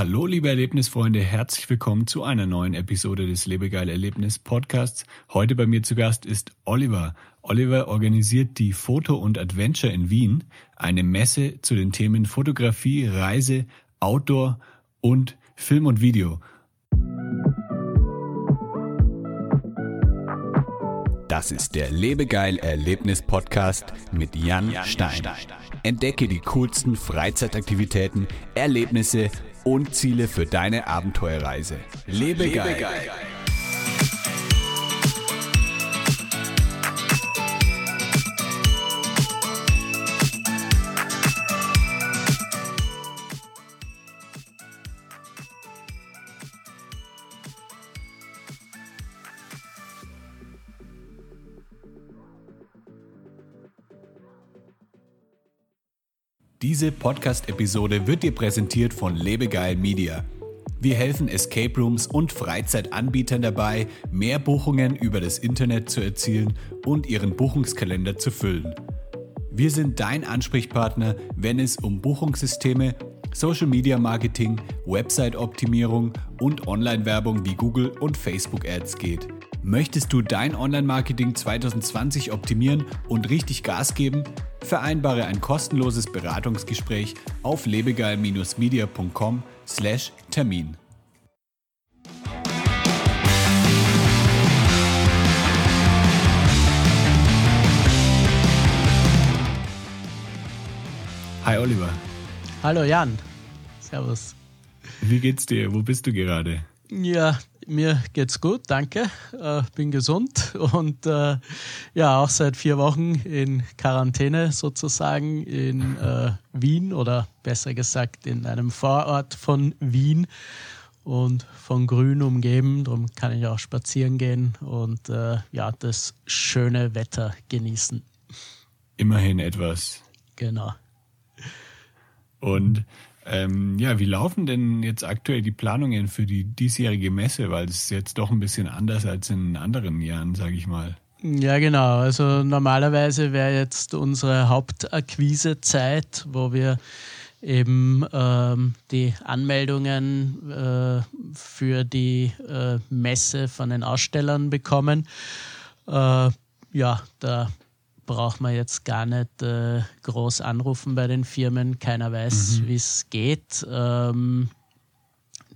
Hallo, liebe Erlebnisfreunde, herzlich willkommen zu einer neuen Episode des Lebegeil Erlebnis Podcasts. Heute bei mir zu Gast ist Oliver. Oliver organisiert die Foto und Adventure in Wien, eine Messe zu den Themen Fotografie, Reise, Outdoor und Film und Video. Das ist der Lebegeil Erlebnis Podcast mit Jan Stein. Entdecke die coolsten Freizeitaktivitäten, Erlebnisse und Ziele für deine Abenteuerreise. Lebe, Lebe geil. geil. Diese Podcast-Episode wird dir präsentiert von Lebegeil Media. Wir helfen Escape Rooms und Freizeitanbietern dabei, mehr Buchungen über das Internet zu erzielen und ihren Buchungskalender zu füllen. Wir sind dein Ansprechpartner, wenn es um Buchungssysteme, Social Media Marketing, Website-Optimierung und Online-Werbung wie Google und Facebook Ads geht. Möchtest du dein Online-Marketing 2020 optimieren und richtig Gas geben? Vereinbare ein kostenloses Beratungsgespräch auf lebegeil-media.com/termin. Hi Oliver. Hallo Jan. Servus. Wie geht's dir? Wo bist du gerade? Ja, mir geht's gut, danke. Äh, bin gesund und äh, ja, auch seit vier Wochen in Quarantäne sozusagen in äh, Wien oder besser gesagt in einem Vorort von Wien und von Grün umgeben. Darum kann ich auch spazieren gehen und äh, ja, das schöne Wetter genießen. Immerhin etwas. Genau. Und ähm, ja, wie laufen denn jetzt aktuell die Planungen für die diesjährige Messe? Weil es ist jetzt doch ein bisschen anders als in anderen Jahren, sage ich mal. Ja, genau. Also normalerweise wäre jetzt unsere Hauptakquisezeit, wo wir eben ähm, die Anmeldungen äh, für die äh, Messe von den Ausstellern bekommen. Äh, ja, da braucht man jetzt gar nicht äh, groß anrufen bei den Firmen. Keiner weiß, mhm. wie es geht. Ähm,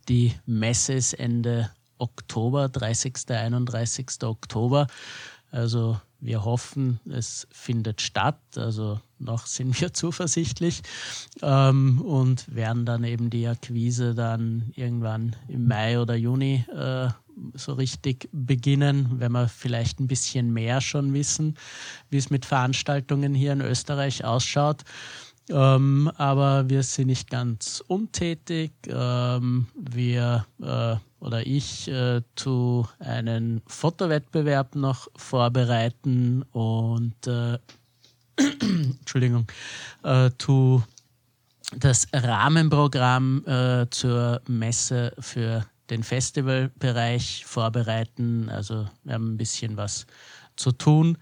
die Messe ist Ende Oktober, 30. 31. Oktober. Also wir hoffen, es findet statt. Also noch sind wir zuversichtlich ähm, und werden dann eben die Akquise dann irgendwann im Mai oder Juni äh, so richtig beginnen, wenn wir vielleicht ein bisschen mehr schon wissen, wie es mit Veranstaltungen hier in Österreich ausschaut. Ähm, aber wir sind nicht ganz untätig. Ähm, wir äh, oder ich äh, tu einen Fotowettbewerb noch vorbereiten und äh, Entschuldigung, äh, tu das Rahmenprogramm äh, zur Messe für den Festivalbereich vorbereiten. Also wir haben ein bisschen was zu tun.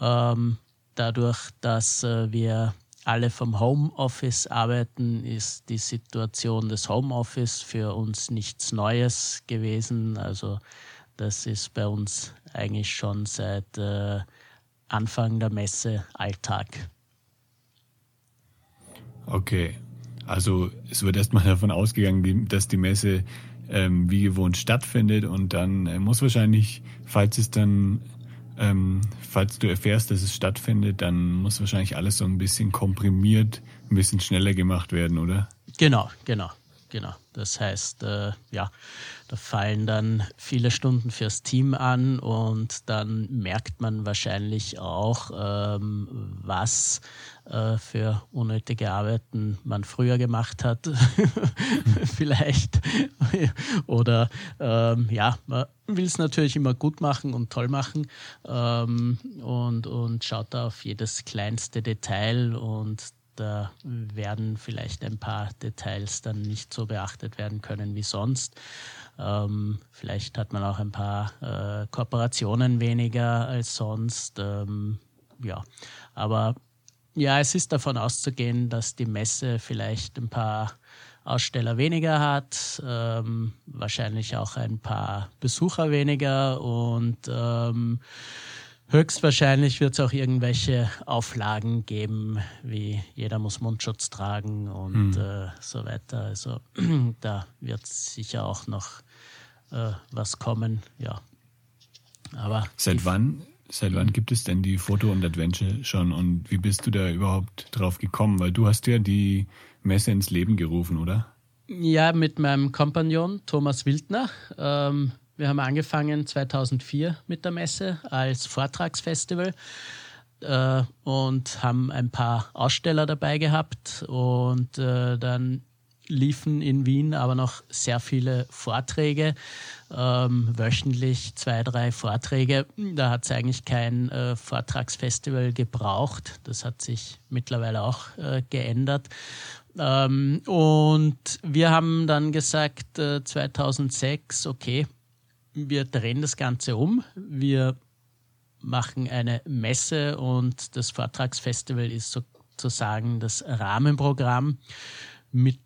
Ähm, dadurch, dass äh, wir alle vom Homeoffice arbeiten, ist die Situation des Homeoffice für uns nichts Neues gewesen. Also das ist bei uns eigentlich schon seit äh, Anfang der Messe Alltag. Okay, also es wird erstmal davon ausgegangen, dass die Messe ähm, wie gewohnt stattfindet und dann äh, muss wahrscheinlich, falls es dann, ähm, falls du erfährst, dass es stattfindet, dann muss wahrscheinlich alles so ein bisschen komprimiert, ein bisschen schneller gemacht werden, oder? Genau, genau, genau. Das heißt, äh, ja, da fallen dann viele Stunden fürs Team an und dann merkt man wahrscheinlich auch, ähm, was äh, für unnötige Arbeiten man früher gemacht hat, vielleicht. Oder ähm, ja, man will es natürlich immer gut machen und toll machen ähm, und, und schaut da auf jedes kleinste Detail und da werden vielleicht ein paar Details dann nicht so beachtet werden können wie sonst. Ähm, vielleicht hat man auch ein paar äh, Kooperationen weniger als sonst. Ähm, ja, aber ja, es ist davon auszugehen, dass die Messe vielleicht ein paar Aussteller weniger hat, ähm, wahrscheinlich auch ein paar Besucher weniger und ähm, höchstwahrscheinlich wird es auch irgendwelche Auflagen geben, wie jeder muss Mundschutz tragen und hm. äh, so weiter. Also da wird sicher auch noch äh, was kommen, ja. Aber seit wann, seit wann gibt es denn die Foto und Adventure schon und wie bist du da überhaupt drauf gekommen? Weil du hast ja die Messe ins Leben gerufen, oder? Ja, mit meinem Kompagnon Thomas Wildner. Ähm, wir haben angefangen 2004 mit der Messe als Vortragsfestival äh, und haben ein paar Aussteller dabei gehabt und äh, dann liefen in Wien aber noch sehr viele Vorträge, ähm, wöchentlich zwei, drei Vorträge. Da hat es eigentlich kein äh, Vortragsfestival gebraucht. Das hat sich mittlerweile auch äh, geändert. Ähm, und wir haben dann gesagt, äh, 2006, okay, wir drehen das Ganze um. Wir machen eine Messe und das Vortragsfestival ist sozusagen das Rahmenprogramm mit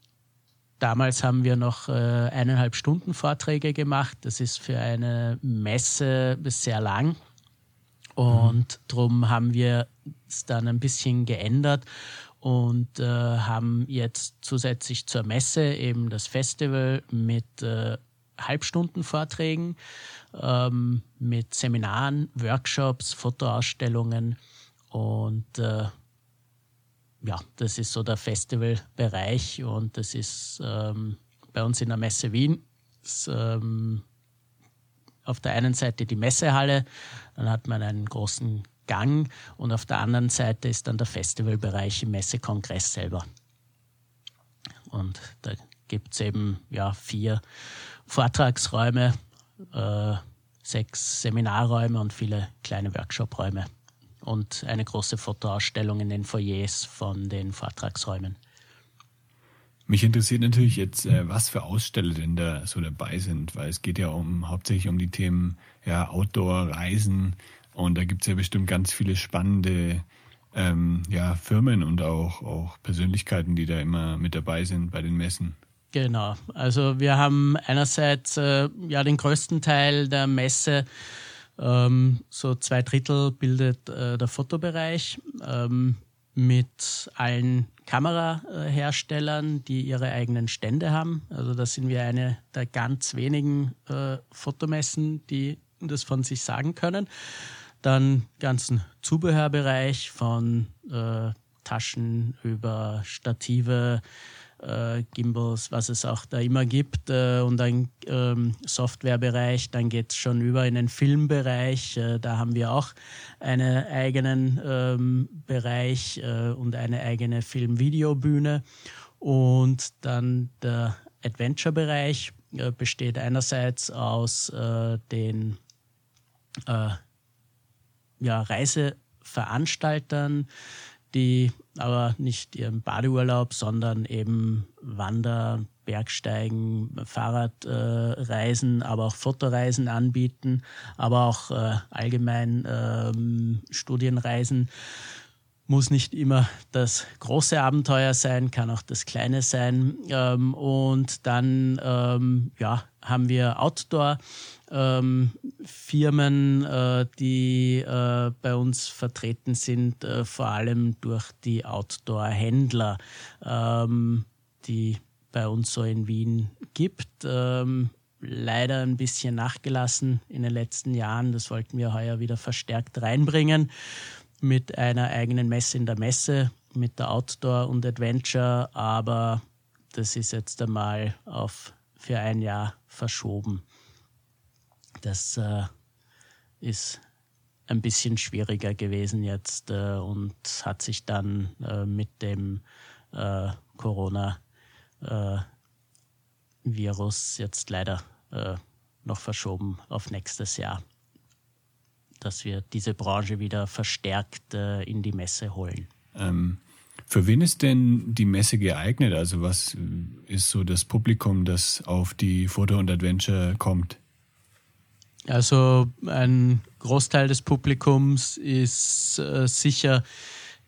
Damals haben wir noch äh, eineinhalb Stunden Vorträge gemacht. Das ist für eine Messe sehr lang. Und darum haben wir es dann ein bisschen geändert und äh, haben jetzt zusätzlich zur Messe eben das Festival mit äh, Halbstunden-Vorträgen, ähm, mit Seminaren, Workshops, Fotoausstellungen und äh, ja, das ist so der Festivalbereich und das ist ähm, bei uns in der Messe Wien. Ist, ähm, auf der einen Seite die Messehalle, dann hat man einen großen Gang und auf der anderen Seite ist dann der Festivalbereich im Messekongress selber. Und da gibt es eben ja, vier Vortragsräume, äh, sechs Seminarräume und viele kleine Workshopräume und eine große Fotoausstellung in den Foyers von den Vortragsräumen. Mich interessiert natürlich jetzt, äh, was für Aussteller denn da so dabei sind, weil es geht ja um hauptsächlich um die Themen ja, Outdoor, Reisen und da gibt es ja bestimmt ganz viele spannende ähm, ja, Firmen und auch, auch Persönlichkeiten, die da immer mit dabei sind bei den Messen. Genau, also wir haben einerseits äh, ja den größten Teil der Messe ähm, so zwei Drittel bildet äh, der Fotobereich ähm, mit allen Kameraherstellern, die ihre eigenen Stände haben. Also das sind wir eine der ganz wenigen äh, Fotomessen, die das von sich sagen können. Dann ganzen Zubehörbereich von äh, Taschen über Stative, äh, Gimbals, was es auch da immer gibt. Äh, und ein ähm, Softwarebereich, dann geht es schon über in den Filmbereich. Äh, da haben wir auch einen eigenen ähm, Bereich äh, und eine eigene Film-Videobühne. Und dann der Adventure-Bereich äh, besteht einerseits aus äh, den ja, Reiseveranstaltern, die aber nicht ihren Badeurlaub, sondern eben Wander, Bergsteigen, Fahrradreisen, äh, aber auch Fotoreisen anbieten, aber auch äh, allgemein ähm, Studienreisen. Muss nicht immer das große Abenteuer sein, kann auch das kleine sein. Ähm, und dann ähm, ja, haben wir Outdoor ähm, Firmen, äh, die äh, bei uns vertreten sind, äh, vor allem durch die Outdoor-Händler, ähm, die bei uns so in Wien gibt. Ähm, leider ein bisschen nachgelassen in den letzten Jahren. Das wollten wir heuer wieder verstärkt reinbringen mit einer eigenen Messe in der Messe, mit der Outdoor und Adventure, aber das ist jetzt einmal auf für ein Jahr verschoben. Das äh, ist ein bisschen schwieriger gewesen jetzt äh, und hat sich dann äh, mit dem äh, Corona-Virus äh, jetzt leider äh, noch verschoben auf nächstes Jahr, dass wir diese Branche wieder verstärkt in die Messe holen. Ähm, für wen ist denn die Messe geeignet? Also was ist so das Publikum, das auf die Foto und Adventure kommt? Also ein Großteil des Publikums ist äh, sicher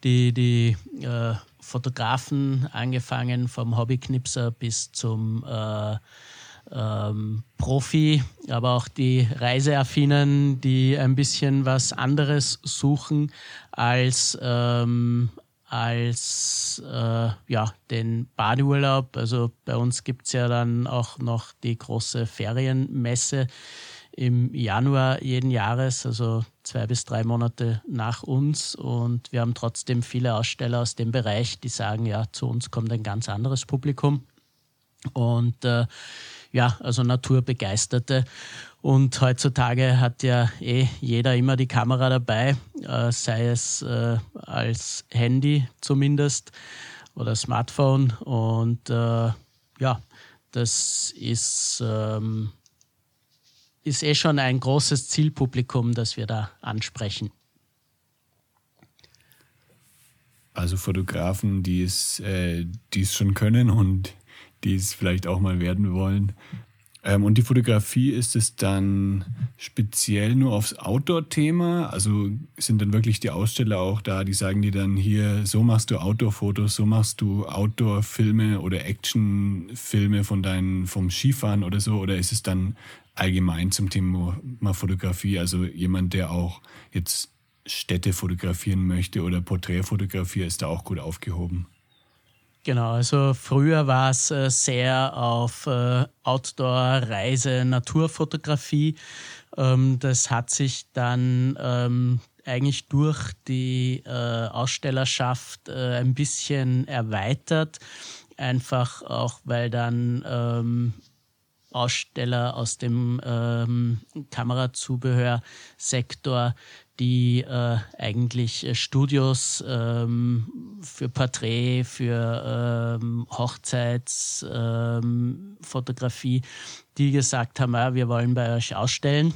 die, die äh, Fotografen, angefangen vom Hobbyknipser bis zum äh, ähm, Profi, aber auch die Reiseaffinen, die ein bisschen was anderes suchen als, ähm, als äh, ja, den Badeurlaub. Also bei uns gibt es ja dann auch noch die große Ferienmesse im Januar jeden Jahres, also zwei bis drei Monate nach uns. Und wir haben trotzdem viele Aussteller aus dem Bereich, die sagen, ja, zu uns kommt ein ganz anderes Publikum. Und äh, ja, also Naturbegeisterte. Und heutzutage hat ja eh jeder immer die Kamera dabei, äh, sei es äh, als Handy zumindest oder Smartphone. Und äh, ja, das ist, ähm, ist eh schon ein großes Zielpublikum, das wir da ansprechen. Also Fotografen, die es, äh, die es schon können und die es vielleicht auch mal werden wollen. Ähm, und die Fotografie ist es dann speziell nur aufs Outdoor-Thema? Also sind dann wirklich die Aussteller auch da, die sagen dir dann hier, so machst du Outdoor-Fotos, so machst du Outdoor-Filme oder Action-Filme von deinen, vom Skifahren oder so? Oder ist es dann allgemein zum Thema Fotografie? Also jemand, der auch jetzt Städte fotografieren möchte oder Porträtfotografie, ist da auch gut aufgehoben? Genau, also früher war es äh, sehr auf äh, Outdoor, Reise, Naturfotografie. Ähm, das hat sich dann ähm, eigentlich durch die äh, Ausstellerschaft ein bisschen erweitert. Einfach auch, weil dann ähm, Aussteller aus dem Kamerazubehörsektor die äh, eigentlich äh, Studios ähm, für Porträt, für ähm, Hochzeitsfotografie, ähm, die gesagt haben, ja, wir wollen bei euch ausstellen.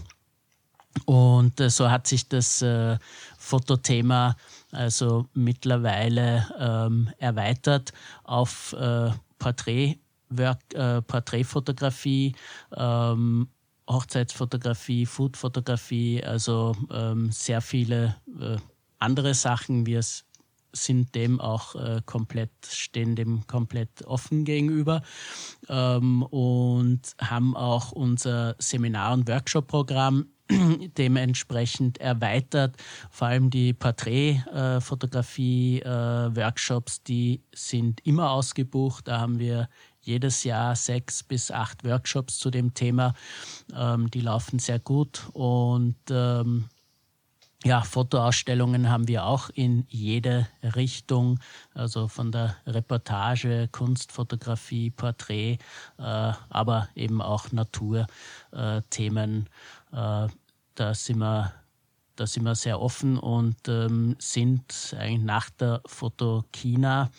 Und äh, so hat sich das äh, Fotothema also mittlerweile ähm, erweitert auf äh, Porträt, äh, Porträtfotografie, ähm, Hochzeitsfotografie, Foodfotografie, also ähm, sehr viele äh, andere Sachen. Wir sind dem auch äh, komplett, stehen dem komplett offen gegenüber ähm, und haben auch unser Seminar- und Workshop-Programm dementsprechend erweitert. Vor allem die Porträtfotografie-Workshops, äh, die sind immer ausgebucht. Da haben wir jedes Jahr sechs bis acht Workshops zu dem Thema. Ähm, die laufen sehr gut und ähm, ja, Fotoausstellungen haben wir auch in jede Richtung, also von der Reportage, Kunstfotografie, Porträt, äh, aber eben auch Naturthemen. Äh, da sind wir da sind wir sehr offen und ähm, sind eigentlich nach der Fotokina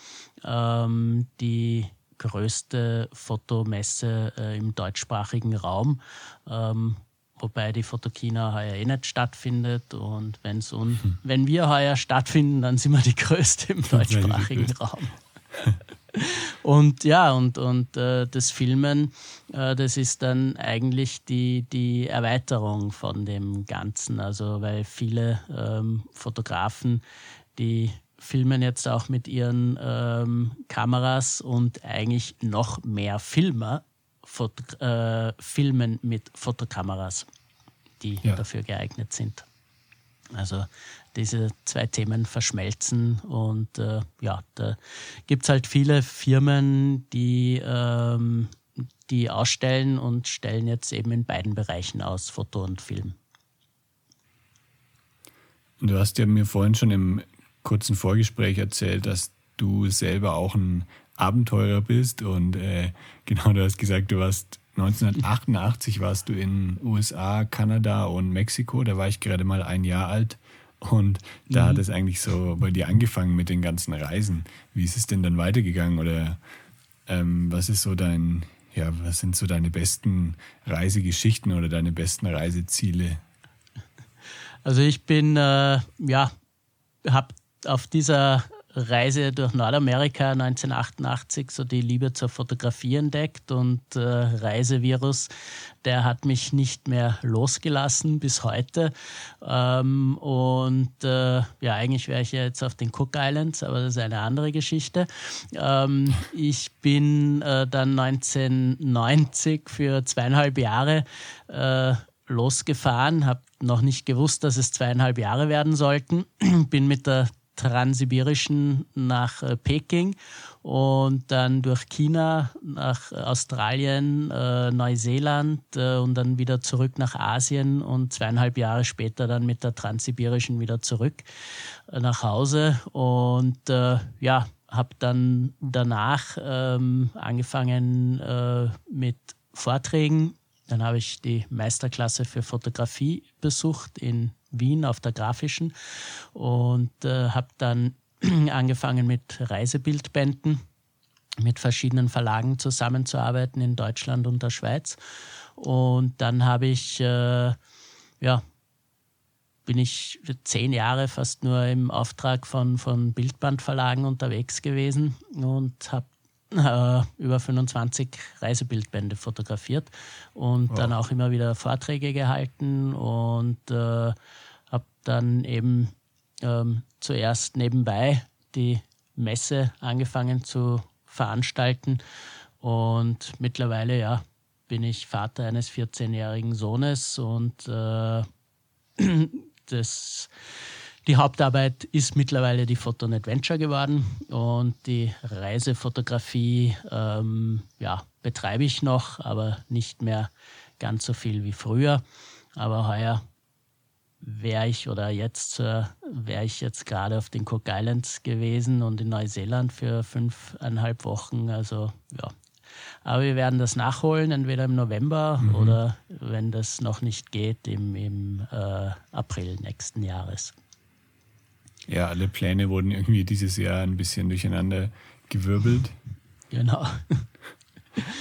ähm, die größte Fotomesse äh, im deutschsprachigen Raum. Ähm, wobei die Fotokina heuer eh nicht stattfindet. Und wenn's un hm. wenn wir heuer stattfinden, dann sind wir die größte im deutschsprachigen Raum. und ja, und, und äh, das Filmen, äh, das ist dann eigentlich die, die Erweiterung von dem Ganzen. Also weil viele ähm, Fotografen, die filmen jetzt auch mit ihren ähm, Kameras und eigentlich noch mehr Filmer Foto, äh, filmen mit Fotokameras, die ja. dafür geeignet sind. Also diese zwei Themen verschmelzen und äh, ja, da gibt es halt viele Firmen, die, ähm, die ausstellen und stellen jetzt eben in beiden Bereichen aus, Foto und Film. Du hast ja mir vorhin schon im kurzen Vorgespräch erzählt, dass du selber auch ein Abenteurer bist und äh, genau, du hast gesagt, du warst 1988 warst du in USA, Kanada und Mexiko. Da war ich gerade mal ein Jahr alt und da mhm. hat es eigentlich so bei dir angefangen mit den ganzen Reisen. Wie ist es denn dann weitergegangen oder ähm, was ist so dein, ja, was sind so deine besten Reisegeschichten oder deine besten Reiseziele? Also ich bin, äh, ja, habe auf dieser Reise durch Nordamerika 1988 so die Liebe zur Fotografie entdeckt und äh, Reisevirus, der hat mich nicht mehr losgelassen bis heute. Ähm, und äh, ja, eigentlich wäre ich ja jetzt auf den Cook Islands, aber das ist eine andere Geschichte. Ähm, ich bin äh, dann 1990 für zweieinhalb Jahre äh, losgefahren, habe noch nicht gewusst, dass es zweieinhalb Jahre werden sollten. Bin mit der Transsibirischen nach äh, Peking und dann durch China nach Australien, äh, Neuseeland äh, und dann wieder zurück nach Asien und zweieinhalb Jahre später dann mit der Transsibirischen wieder zurück äh, nach Hause. Und äh, ja, habe dann danach ähm, angefangen äh, mit Vorträgen. Dann habe ich die Meisterklasse für Fotografie besucht in Wien auf der Grafischen und äh, habe dann angefangen mit Reisebildbänden mit verschiedenen Verlagen zusammenzuarbeiten in Deutschland und der Schweiz. Und dann habe ich, äh, ja, bin ich zehn Jahre fast nur im Auftrag von, von Bildbandverlagen unterwegs gewesen und habe äh, über 25 Reisebildbände fotografiert und wow. dann auch immer wieder Vorträge gehalten und äh, habe dann eben ähm, zuerst nebenbei die Messe angefangen zu veranstalten und mittlerweile ja bin ich Vater eines 14-jährigen Sohnes und äh, das die Hauptarbeit ist mittlerweile die Photo Adventure geworden und die Reisefotografie ähm, ja, betreibe ich noch, aber nicht mehr ganz so viel wie früher. Aber heuer wäre ich oder jetzt äh, wäre ich jetzt gerade auf den Cook Islands gewesen und in Neuseeland für fünfeinhalb Wochen. Also ja. Aber wir werden das nachholen, entweder im November mhm. oder wenn das noch nicht geht, im, im äh, April nächsten Jahres. Ja, alle Pläne wurden irgendwie dieses Jahr ein bisschen durcheinander gewirbelt. Genau.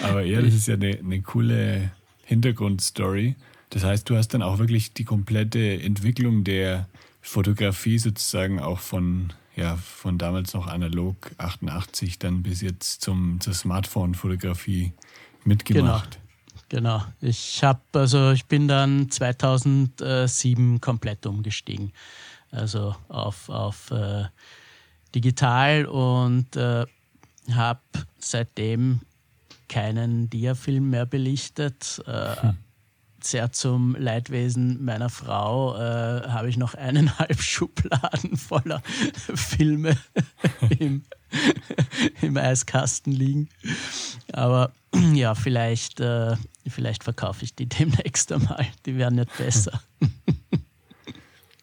Aber ja, das ist ja eine, eine coole Hintergrundstory. Das heißt, du hast dann auch wirklich die komplette Entwicklung der Fotografie sozusagen auch von, ja, von damals noch analog 88 dann bis jetzt zum, zur Smartphone-Fotografie mitgemacht. Genau. Genau. Ich habe also ich bin dann 2007 komplett umgestiegen also auf, auf äh, digital und äh, habe seitdem keinen Diafilm mehr belichtet. Äh, hm. Sehr zum Leidwesen meiner Frau äh, habe ich noch eineinhalb Schubladen voller Filme im, im Eiskasten liegen. Aber ja, vielleicht, äh, vielleicht verkaufe ich die demnächst einmal. Die werden nicht besser.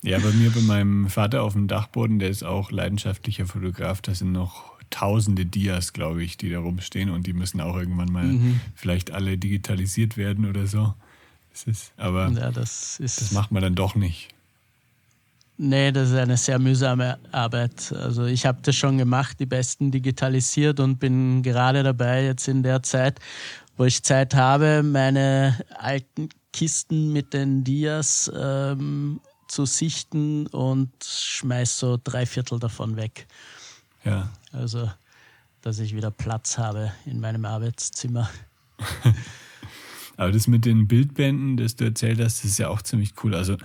Ja, bei mir, bei meinem Vater auf dem Dachboden, der ist auch leidenschaftlicher Fotograf, da sind noch tausende Dias, glaube ich, die da rumstehen und die müssen auch irgendwann mal mhm. vielleicht alle digitalisiert werden oder so. Das ist, aber ja, das, ist, das macht man dann doch nicht. Nee, das ist eine sehr mühsame Arbeit. Also ich habe das schon gemacht, die besten digitalisiert und bin gerade dabei, jetzt in der Zeit, wo ich Zeit habe, meine alten Kisten mit den Dias ähm, zu sichten und schmeiß so drei Viertel davon weg. Ja. Also, dass ich wieder Platz habe in meinem Arbeitszimmer. Aber das mit den Bildbänden, das du erzählt hast, das ist ja auch ziemlich cool. Also,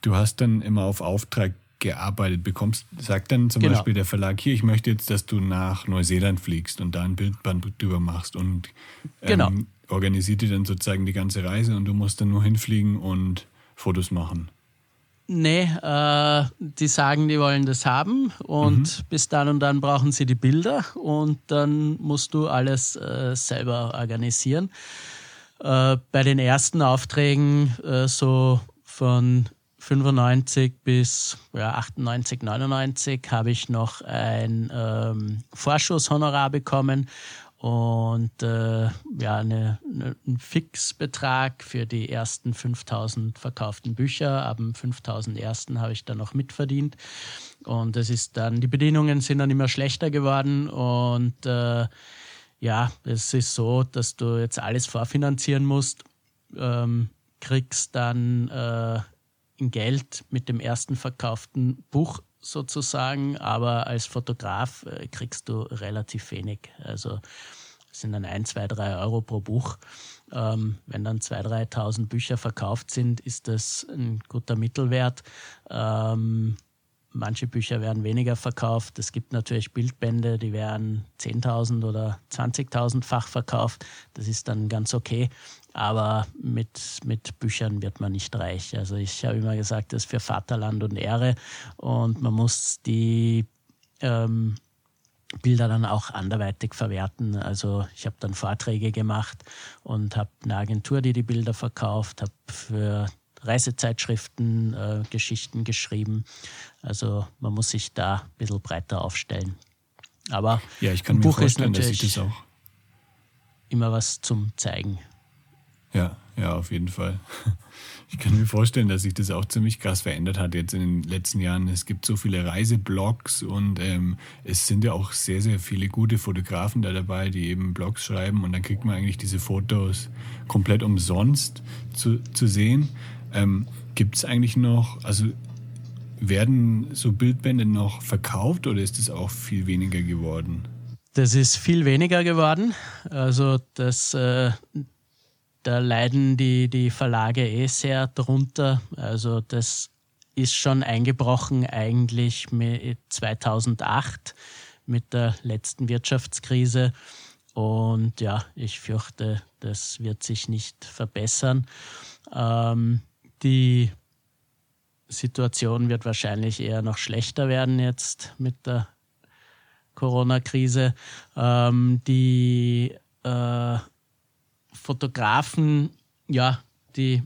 du hast dann immer auf Auftrag gearbeitet bekommst, sagt dann zum genau. Beispiel der Verlag, hier, ich möchte jetzt, dass du nach Neuseeland fliegst und da ein Bildband drüber machst und ähm, genau. organisiert dir dann sozusagen die ganze Reise und du musst dann nur hinfliegen und Fotos machen. Nee, äh, die sagen, die wollen das haben und mhm. bis dann und dann brauchen sie die Bilder und dann musst du alles äh, selber organisieren. Äh, bei den ersten Aufträgen äh, so von 95 bis ja, 98, 99 habe ich noch ein ähm, Vorschusshonorar bekommen und äh, ja, eine, eine, ein Fixbetrag für die ersten 5000 verkauften Bücher. Ab dem 5000 ersten habe ich dann noch mitverdient. Und es ist dann, die Bedingungen sind dann immer schlechter geworden und äh, ja, es ist so, dass du jetzt alles vorfinanzieren musst, ähm, kriegst dann äh, in Geld mit dem ersten verkauften Buch sozusagen, aber als Fotograf äh, kriegst du relativ wenig. Also sind dann ein, zwei, drei Euro pro Buch. Ähm, wenn dann 2.000, 3.000 Bücher verkauft sind, ist das ein guter Mittelwert. Ähm, manche Bücher werden weniger verkauft. Es gibt natürlich Bildbände, die werden 10.000 oder 20.000-fach verkauft. Das ist dann ganz okay. Aber mit, mit Büchern wird man nicht reich. Also ich habe immer gesagt, das ist für Vaterland und Ehre. Und man muss die ähm, Bilder dann auch anderweitig verwerten. Also ich habe dann Vorträge gemacht und habe eine Agentur, die die Bilder verkauft, habe für Reisezeitschriften äh, Geschichten geschrieben. Also man muss sich da ein bisschen breiter aufstellen. Aber ja, ich kann ein mir Buch vorstellen, ist natürlich dass ich das auch immer was zum Zeigen. Ja, ja, auf jeden Fall. Ich kann mir vorstellen, dass sich das auch ziemlich krass verändert hat jetzt in den letzten Jahren. Es gibt so viele Reiseblogs und ähm, es sind ja auch sehr, sehr viele gute Fotografen da dabei, die eben Blogs schreiben und dann kriegt man eigentlich diese Fotos komplett umsonst zu, zu sehen. Ähm, gibt es eigentlich noch, also werden so Bildbände noch verkauft oder ist es auch viel weniger geworden? Das ist viel weniger geworden. Also das äh, da leiden die, die Verlage eh sehr drunter. Also das ist schon eingebrochen eigentlich mit 2008 mit der letzten Wirtschaftskrise. Und ja, ich fürchte, das wird sich nicht verbessern. Ähm, die Situation wird wahrscheinlich eher noch schlechter werden jetzt mit der Corona-Krise. Ähm, die äh, Fotografen, ja, die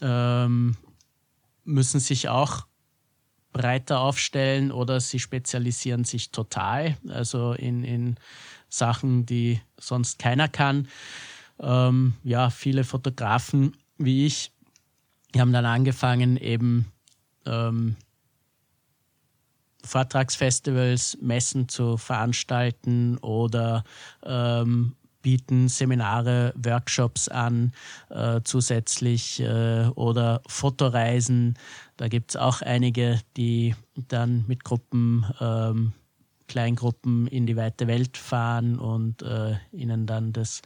ähm, müssen sich auch breiter aufstellen oder sie spezialisieren sich total, also in, in Sachen, die sonst keiner kann. Ähm, ja, viele Fotografen wie ich, die haben dann angefangen, eben ähm, Vortragsfestivals, Messen zu veranstalten oder ähm, bieten Seminare, Workshops an, äh, zusätzlich äh, oder Fotoreisen. Da gibt es auch einige, die dann mit Gruppen, ähm, Kleingruppen in die weite Welt fahren und äh, ihnen dann das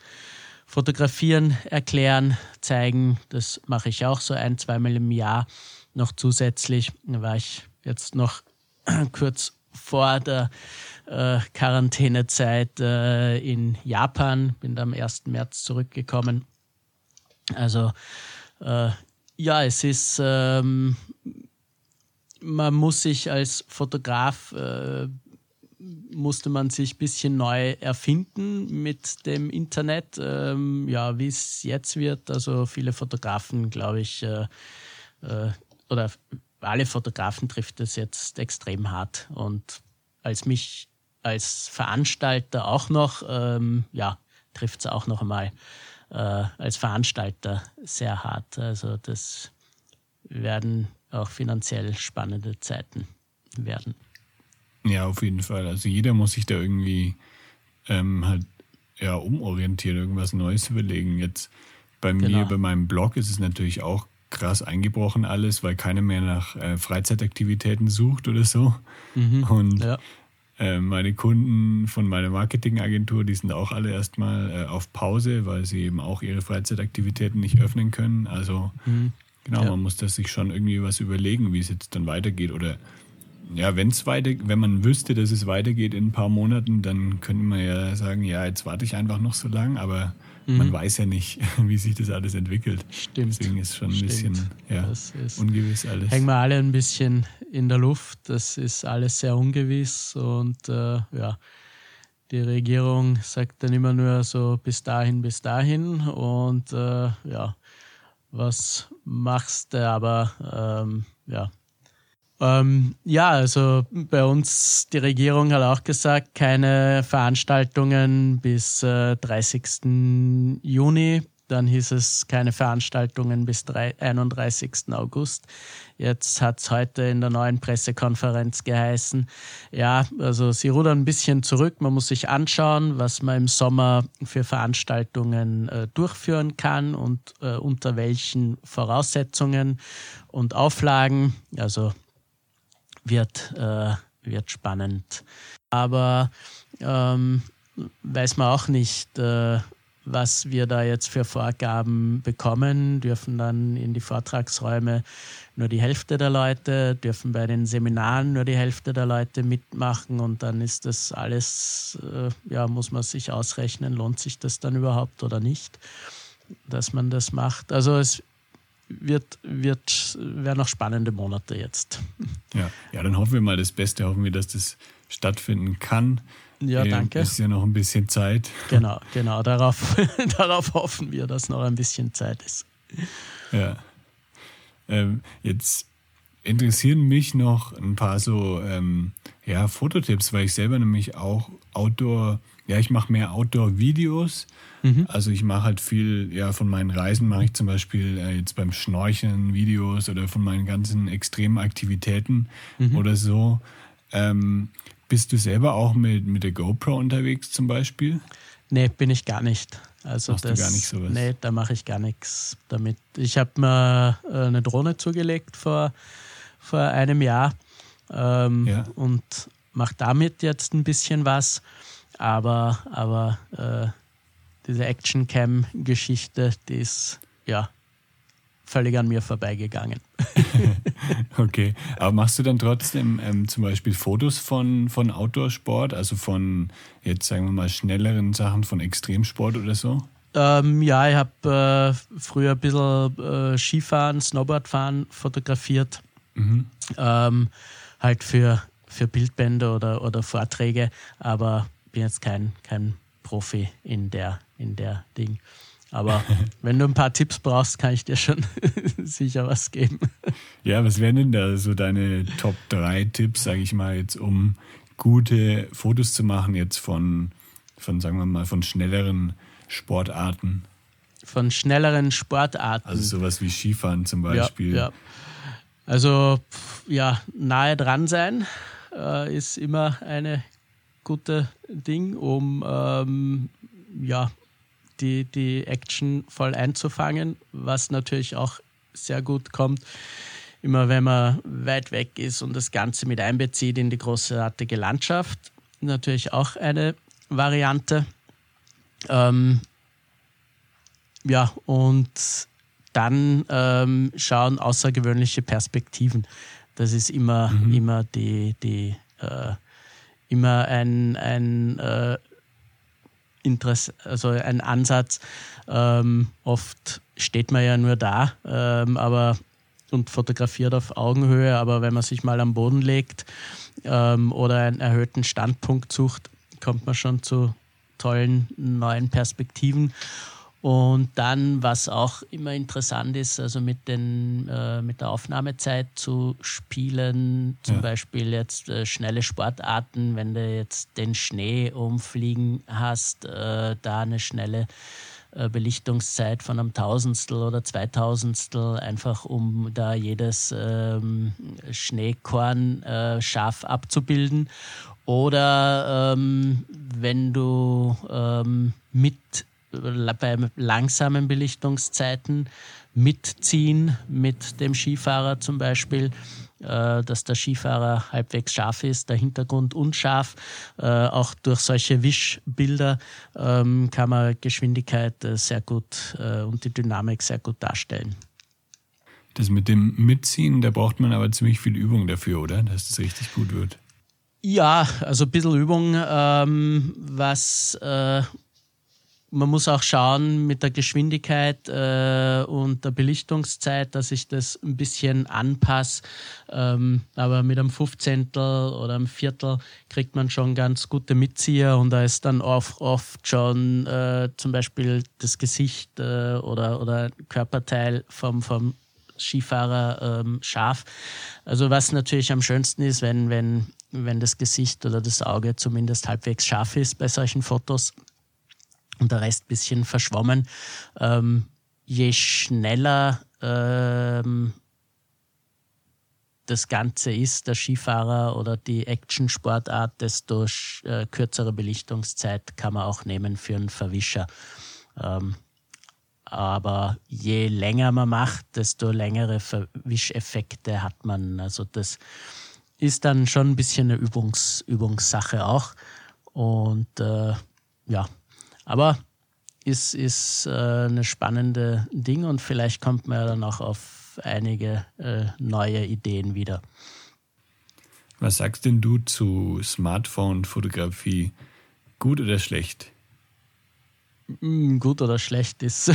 Fotografieren erklären, zeigen. Das mache ich auch so ein, zweimal im Jahr noch zusätzlich. Da war ich jetzt noch kurz vor der äh, Quarantänezeit äh, in Japan, bin am 1. März zurückgekommen. Also äh, ja, es ist, ähm, man muss sich als Fotograf, äh, musste man sich ein bisschen neu erfinden mit dem Internet. Ähm, ja, wie es jetzt wird, also viele Fotografen, glaube ich, äh, äh, oder alle Fotografen trifft es jetzt extrem hart. Und als mich als Veranstalter auch noch, ähm, ja, trifft es auch noch einmal äh, als Veranstalter sehr hart. Also das werden auch finanziell spannende Zeiten werden. Ja, auf jeden Fall. Also jeder muss sich da irgendwie ähm, halt ja umorientieren, irgendwas Neues überlegen. Jetzt bei genau. mir, bei meinem Blog ist es natürlich auch krass eingebrochen alles, weil keiner mehr nach äh, Freizeitaktivitäten sucht oder so. Mhm, und ja. äh, meine Kunden von meiner Marketingagentur, die sind auch alle erstmal äh, auf Pause, weil sie eben auch ihre Freizeitaktivitäten nicht öffnen können. Also mhm, genau, ja. man muss das sich schon irgendwie was überlegen, wie es jetzt dann weitergeht. Oder ja, wenn es weiter, wenn man wüsste, dass es weitergeht in ein paar Monaten, dann könnte man ja sagen, ja, jetzt warte ich einfach noch so lang, aber Mhm. Man weiß ja nicht, wie sich das alles entwickelt. Stimmt. Deswegen ist schon ein Stimmt. bisschen ja, ungewiss alles. Hängen wir alle ein bisschen in der Luft. Das ist alles sehr ungewiss und äh, ja. Die Regierung sagt dann immer nur so bis dahin, bis dahin und äh, ja, was machst du aber ähm, ja, ähm, ja, also bei uns, die Regierung hat auch gesagt, keine Veranstaltungen bis äh, 30. Juni. Dann hieß es keine Veranstaltungen bis 31. August. Jetzt hat es heute in der neuen Pressekonferenz geheißen, ja, also sie rudern ein bisschen zurück. Man muss sich anschauen, was man im Sommer für Veranstaltungen äh, durchführen kann und äh, unter welchen Voraussetzungen und Auflagen. Also wird, äh, wird spannend. Aber ähm, weiß man auch nicht, äh, was wir da jetzt für Vorgaben bekommen, dürfen dann in die Vortragsräume nur die Hälfte der Leute, dürfen bei den Seminaren nur die Hälfte der Leute mitmachen und dann ist das alles, äh, ja, muss man sich ausrechnen, lohnt sich das dann überhaupt oder nicht, dass man das macht. Also es wird, wird, werden noch spannende Monate jetzt. Ja, ja, dann hoffen wir mal das Beste, hoffen wir, dass das stattfinden kann. Ja, äh, danke. Ist ja noch ein bisschen Zeit. Genau, genau. Darauf, darauf hoffen wir, dass noch ein bisschen Zeit ist. Ja. Ähm, jetzt interessieren mich noch ein paar so ähm, ja, Fototipps, weil ich selber nämlich auch Outdoor, ja, ich mache mehr Outdoor-Videos. Mhm. Also ich mache halt viel, ja, von meinen Reisen mache ich zum Beispiel äh, jetzt beim Schnorcheln Videos oder von meinen ganzen extremen Aktivitäten mhm. oder so. Ähm, bist du selber auch mit, mit der GoPro unterwegs zum Beispiel? Nee, bin ich gar nicht. Also Machst das, du gar nicht sowas? Nee, da mache ich gar nichts damit. Ich habe mir äh, eine Drohne zugelegt vor, vor einem Jahr ähm, ja. und mache damit jetzt ein bisschen was. Aber, aber äh, diese Action-Cam-Geschichte, die ist ja völlig an mir vorbeigegangen. okay, aber machst du dann trotzdem ähm, zum Beispiel Fotos von, von Outdoor-Sport, also von jetzt sagen wir mal schnelleren Sachen von Extremsport oder so? Ähm, ja, ich habe äh, früher ein bisschen äh, Skifahren, Snowboardfahren fotografiert. Mhm. Ähm, halt für, für Bildbände oder, oder Vorträge, aber bin jetzt kein, kein Profi in der, in der Ding. Aber wenn du ein paar Tipps brauchst, kann ich dir schon sicher was geben. Ja, was wären denn da so deine Top 3 Tipps, sage ich mal, jetzt um gute Fotos zu machen, jetzt von, von, sagen wir mal, von schnelleren Sportarten? Von schnelleren Sportarten. Also sowas wie Skifahren zum Beispiel. Ja, ja. Also ja, nahe dran sein äh, ist immer eine gute Ding, um ähm, ja, die, die Action voll einzufangen, was natürlich auch sehr gut kommt. Immer wenn man weit weg ist und das Ganze mit einbezieht in die großartige Landschaft, natürlich auch eine Variante. Ähm, ja, und dann ähm, schauen außergewöhnliche Perspektiven. Das ist immer, mhm. immer die, die äh, immer ein, ein äh, Interesse, also ein Ansatz. Ähm, oft steht man ja nur da, ähm, aber und fotografiert auf Augenhöhe, aber wenn man sich mal am Boden legt ähm, oder einen erhöhten Standpunkt sucht, kommt man schon zu tollen neuen Perspektiven. Und dann, was auch immer interessant ist, also mit, den, äh, mit der Aufnahmezeit zu spielen, zum ja. Beispiel jetzt äh, schnelle Sportarten, wenn du jetzt den Schnee umfliegen hast, äh, da eine schnelle äh, Belichtungszeit von einem Tausendstel oder Zweitausendstel, einfach um da jedes ähm, Schneekorn äh, scharf abzubilden. Oder ähm, wenn du ähm, mit bei langsamen Belichtungszeiten mitziehen mit dem Skifahrer zum Beispiel, äh, dass der Skifahrer halbwegs scharf ist, der Hintergrund unscharf. Äh, auch durch solche Wischbilder ähm, kann man Geschwindigkeit äh, sehr gut und die Dynamik sehr gut darstellen. Das mit dem Mitziehen, da braucht man aber ziemlich viel Übung dafür, oder? Dass das richtig gut wird. Ja, also ein bisschen Übung, ähm, was äh, man muss auch schauen mit der Geschwindigkeit äh, und der Belichtungszeit, dass ich das ein bisschen anpasse. Ähm, aber mit einem Fünfzehntel oder einem Viertel kriegt man schon ganz gute Mitzieher und da ist dann oft, oft schon äh, zum Beispiel das Gesicht äh, oder, oder Körperteil vom, vom Skifahrer ähm, scharf. Also was natürlich am schönsten ist, wenn, wenn, wenn das Gesicht oder das Auge zumindest halbwegs scharf ist bei solchen Fotos und der Rest ein bisschen verschwommen. Ähm, je schneller ähm, das Ganze ist, der Skifahrer oder die Action-Sportart, desto äh, kürzere Belichtungszeit kann man auch nehmen für einen Verwischer. Ähm, aber je länger man macht, desto längere Verwischeffekte hat man. Also das ist dann schon ein bisschen eine Übungs, Übungssache auch. Und äh, ja, aber ist, ist äh, eine spannende Ding und vielleicht kommt man ja dann auch auf einige äh, neue Ideen wieder. Was sagst denn du zu Smartphone-Fotografie? Gut oder schlecht? Hm, gut oder schlecht ist.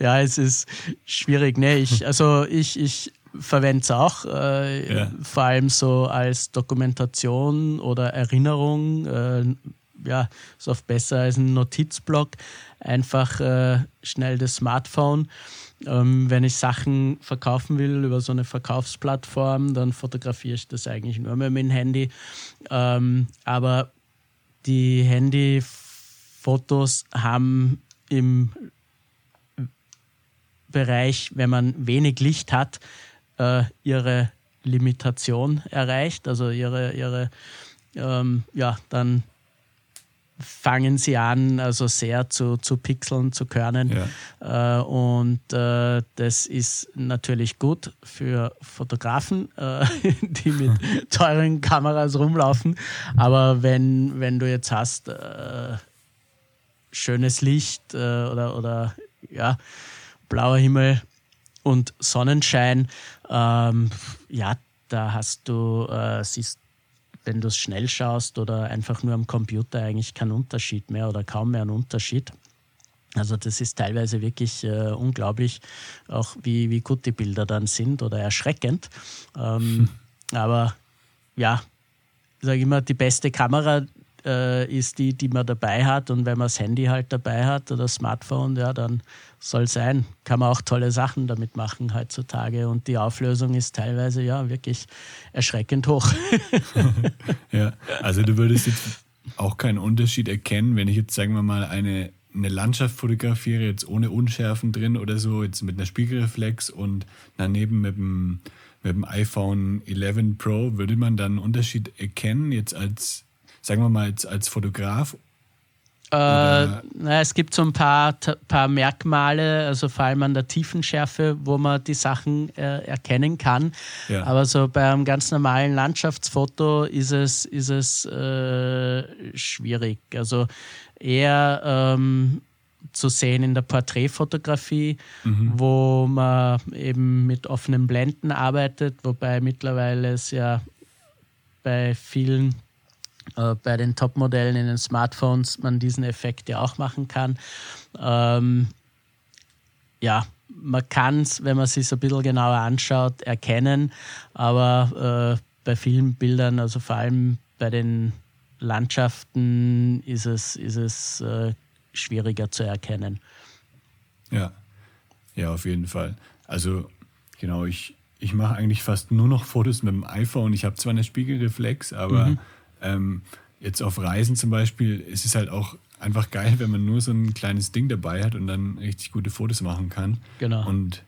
ja, es ist schwierig. Nee, ich, also ich, ich verwende es auch, äh, ja. vor allem so als Dokumentation oder Erinnerung. Äh, ja, ist oft besser als ein Notizblock. Einfach äh, schnell das Smartphone. Ähm, wenn ich Sachen verkaufen will über so eine Verkaufsplattform, dann fotografiere ich das eigentlich nur mit dem Handy. Ähm, aber die Handyfotos haben im Bereich, wenn man wenig Licht hat, äh, ihre Limitation erreicht, also ihre, ihre ähm, ja, dann fangen sie an, also sehr zu, zu pixeln, zu körnen. Ja. Äh, und äh, das ist natürlich gut für Fotografen, äh, die mit teuren Kameras rumlaufen. Aber wenn, wenn du jetzt hast äh, schönes Licht äh, oder, oder ja, blauer Himmel und Sonnenschein, ähm, ja, da hast du, äh, siehst wenn du es schnell schaust oder einfach nur am Computer eigentlich keinen Unterschied mehr oder kaum mehr einen Unterschied. Also das ist teilweise wirklich äh, unglaublich, auch wie, wie gut die Bilder dann sind oder erschreckend. Ähm, hm. Aber ja, ich sage immer, die beste Kamera äh, ist die, die man dabei hat. Und wenn man das Handy halt dabei hat oder Smartphone, ja, dann soll sein. Kann man auch tolle Sachen damit machen heutzutage. Und die Auflösung ist teilweise ja wirklich erschreckend hoch. ja, also du würdest jetzt auch keinen Unterschied erkennen, wenn ich jetzt, sagen wir mal, eine, eine Landschaft fotografiere, jetzt ohne Unschärfen drin oder so, jetzt mit einer Spiegelreflex und daneben mit dem, mit dem iPhone 11 Pro, würde man dann einen Unterschied erkennen, jetzt als, sagen wir mal, als, als Fotograf äh, na, es gibt so ein paar, paar Merkmale, also vor allem an der Tiefenschärfe, wo man die Sachen äh, erkennen kann. Ja. Aber so bei einem ganz normalen Landschaftsfoto ist es, ist es äh, schwierig. Also eher ähm, zu sehen in der Porträtfotografie, mhm. wo man eben mit offenen Blenden arbeitet, wobei mittlerweile es ja bei vielen äh, bei den Top-Modellen in den Smartphones man diesen Effekt ja auch machen kann. Ähm, ja, man kann es, wenn man es sich so ein bisschen genauer anschaut, erkennen, aber äh, bei vielen Bildern, also vor allem bei den Landschaften, ist es, ist es äh, schwieriger zu erkennen. Ja, ja, auf jeden Fall. Also genau, ich, ich mache eigentlich fast nur noch Fotos mit dem iPhone. Ich habe zwar eine Spiegelreflex, aber mhm. Ähm, jetzt auf Reisen zum Beispiel ist es halt auch einfach geil, wenn man nur so ein kleines Ding dabei hat und dann richtig gute Fotos machen kann. Genau. Und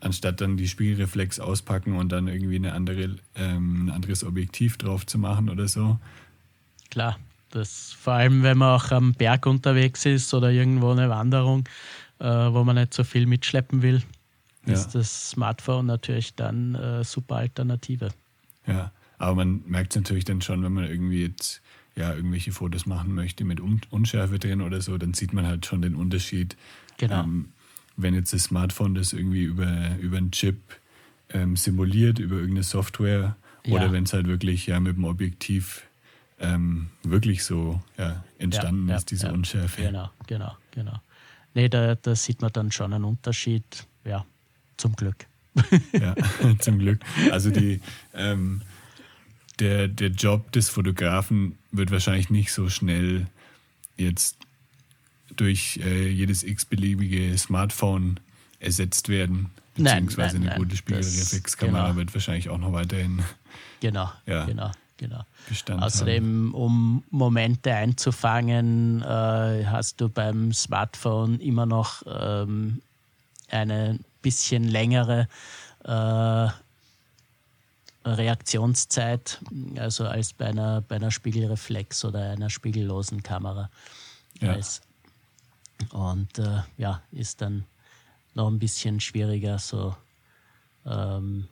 anstatt dann die Spiegelreflex auspacken und dann irgendwie eine andere, ähm, ein anderes Objektiv drauf zu machen oder so. Klar, das vor allem, wenn man auch am Berg unterwegs ist oder irgendwo eine Wanderung, äh, wo man nicht so viel mitschleppen will, ja. ist das Smartphone natürlich dann äh, super Alternative. Ja, aber man merkt es natürlich dann schon, wenn man irgendwie jetzt ja, irgendwelche Fotos machen möchte mit Unschärfe drin oder so, dann sieht man halt schon den Unterschied. Genau. Ähm, wenn jetzt das Smartphone das irgendwie über, über einen Chip ähm, simuliert, über irgendeine Software, ja. oder wenn es halt wirklich ja mit dem Objektiv ähm, wirklich so ja, entstanden ja, ist, diese Unschärfe. Genau, genau, genau. Nee, da, da sieht man dann schon einen Unterschied, ja, zum Glück. ja, zum Glück. Also die, ähm, der, der Job des Fotografen wird wahrscheinlich nicht so schnell jetzt durch äh, jedes x-beliebige Smartphone ersetzt werden. Beziehungsweise nein, nein, eine gute Spiegelreflexkamera genau. wird wahrscheinlich auch noch weiterhin. Genau, ja, genau, genau. Bestand Außerdem, haben. um Momente einzufangen, äh, hast du beim Smartphone immer noch ähm, eine bisschen längere äh, Reaktionszeit, also als bei einer, bei einer Spiegelreflex oder einer spiegellosen Kamera. Ja. Und äh, ja, ist dann noch ein bisschen schwieriger, so ähm,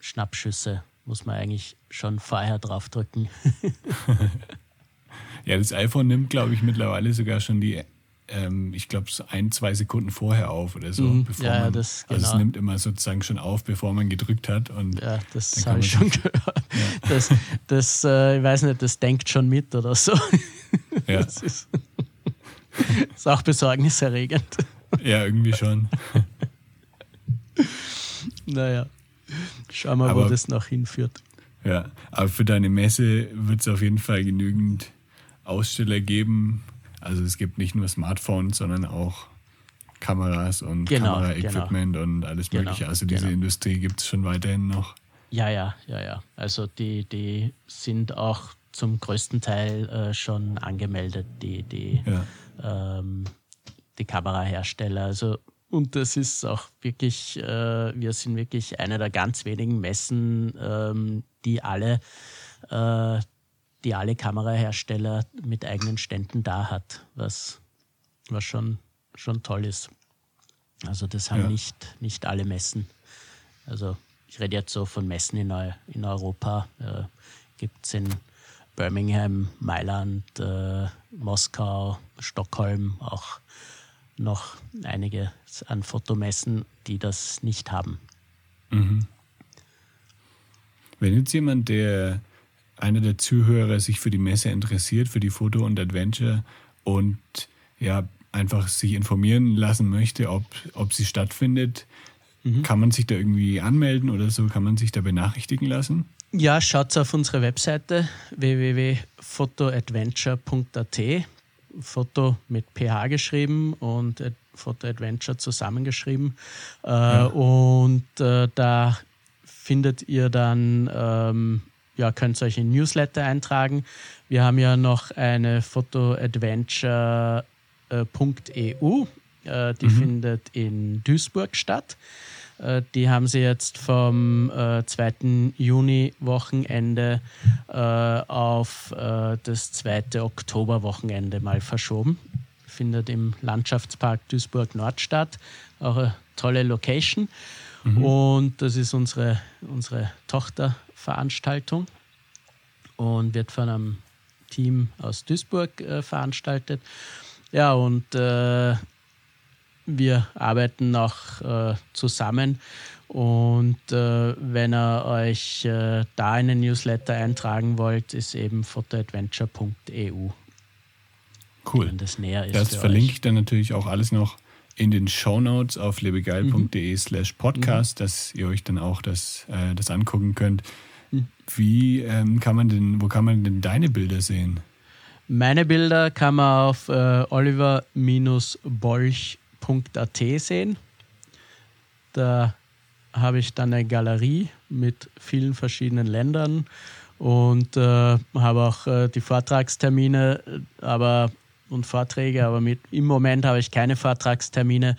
Schnappschüsse muss man eigentlich schon vorher draufdrücken. ja, das iPhone nimmt, glaube ich, mittlerweile sogar schon die, ähm, ich glaube, so ein, zwei Sekunden vorher auf oder so. Mhm, bevor ja, man, das- Also es genau. nimmt immer sozusagen schon auf, bevor man gedrückt hat. Und Ja, das habe ich schon gehört. Das, das äh, ich weiß nicht, das denkt schon mit oder so. ja, Das ist, ist auch besorgniserregend. ja, irgendwie schon. Naja, schauen wir, wo Aber- das noch hinführt. Ja, aber für deine Messe wird es auf jeden Fall genügend Aussteller geben. Also es gibt nicht nur Smartphones, sondern auch Kameras und Genau, Kameraequipment und alles Genau, Mögliche. Also diese genau. Industrie gibt es schon weiterhin noch. Ja, ja, ja, ja. Also die, die sind auch zum größten Teil äh, schon angemeldet, die, die, Ja, ähm, die Kamerahersteller. Also und das ist auch wirklich, äh, wir sind wirklich eine der ganz wenigen Messen, ähm, die alle, äh, die alle Kamerahersteller mit eigenen Ständen da hat, was, was schon, schon toll ist. Also das haben Ja. nicht, nicht alle Messen. Also ich rede jetzt so von Messen in, in Europa. Äh, Gibt es in Birmingham, Mailand, äh, Moskau, Stockholm auch noch einige an Fotomessen, die das nicht haben. Wenn jetzt jemand, der einer der Zuhörer sich für die Messe interessiert, für die Foto und Adventure und ja, einfach sich informieren lassen möchte, ob, ob sie stattfindet, kann man sich da irgendwie anmelden oder so? Kann man sich da benachrichtigen lassen? Ja, schaut auf unsere Webseite www.photoadventure.at. Foto mit PH geschrieben und Photo Adventure zusammengeschrieben. Äh, Und äh, da findet ihr dann, ähm, ja, könnt euch in Newsletter eintragen. Wir haben ja noch eine photoadventure.eu. Äh, die findet in Duisburg statt. Äh, Die haben sie jetzt vom äh, 2. Juni-Wochenende äh, auf äh, das 2. Oktober-Wochenende mal verschoben. Findet im Landschaftspark Duisburg-Nord statt. Auch eine tolle Location. Und das ist unsere, unsere Tochterveranstaltung und wird von einem Team aus Duisburg äh, veranstaltet. Ja, und äh, wir arbeiten auch äh, zusammen. Und äh, wenn ihr euch äh, da in den Newsletter eintragen wollt, ist eben photoadventure.eu, Cool. wenn das näher ist. Das verlinke euch. ich dann natürlich auch alles noch in den Shownotes auf lebegeil.de slash podcast, dass ihr euch dann auch das, äh, das angucken könnt. Wie ähm, kann man denn, wo kann man denn deine Bilder sehen? Meine Bilder kann man auf äh, oliver-bolch.at sehen. Da habe ich dann eine Galerie mit vielen verschiedenen Ländern und äh, habe auch äh, die Vortragstermine aber, und Vorträge, aber mit, im Moment habe ich keine Vortragstermine.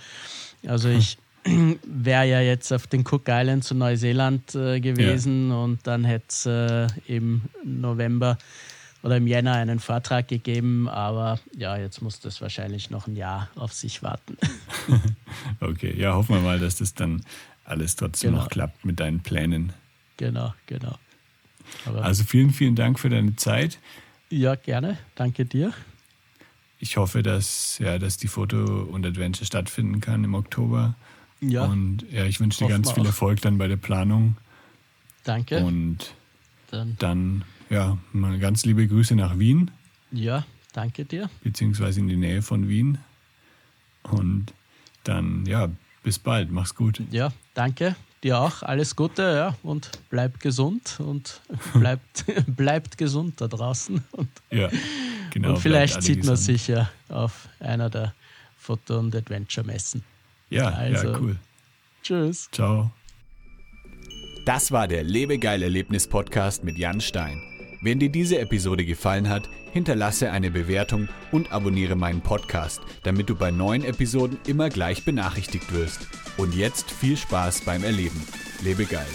Also ich wäre ja jetzt auf den Cook Islands zu Neuseeland äh, gewesen und dann hätte es äh, im November oder im Jänner einen Vortrag gegeben, aber ja, jetzt muss das wahrscheinlich noch ein Jahr auf sich warten. Okay, ja, hoffen wir mal, dass das dann alles trotzdem Genau. noch klappt mit deinen Plänen. genau, genau. Aber Also vielen, vielen Dank für deine Zeit. ja, gerne. Danke dir. Ich hoffe, dass, ja, dass die Foto und Adventure stattfinden kann im Oktober. Ja, Und ja, ich wünsche dir ganz viel. Erfolg dann bei der Planung. danke. Und Dann, dann, ja, mal ganz liebe Grüße nach Wien, ja, danke dir. beziehungsweise in die Nähe von Wien. Und dann, ja, bis bald. Mach's gut. Ja, danke. Dir auch. Alles Gute, ja. Und bleibt gesund und bleibt, bleibt gesund da draußen. Und, Ja, genau. und vielleicht sieht man gesund. sich ja auf einer der Foto- und Adventure-Messen. Ja, Also. ja, cool. Tschüss. Ciao. Das war der Lebegeil Erlebnis Podcast mit Jan Stein. Wenn dir diese Episode gefallen hat, hinterlasse eine Bewertung und abonniere meinen Podcast, damit du bei neuen Episoden immer gleich benachrichtigt wirst. Und jetzt viel Spaß beim Erleben. Lebe geil.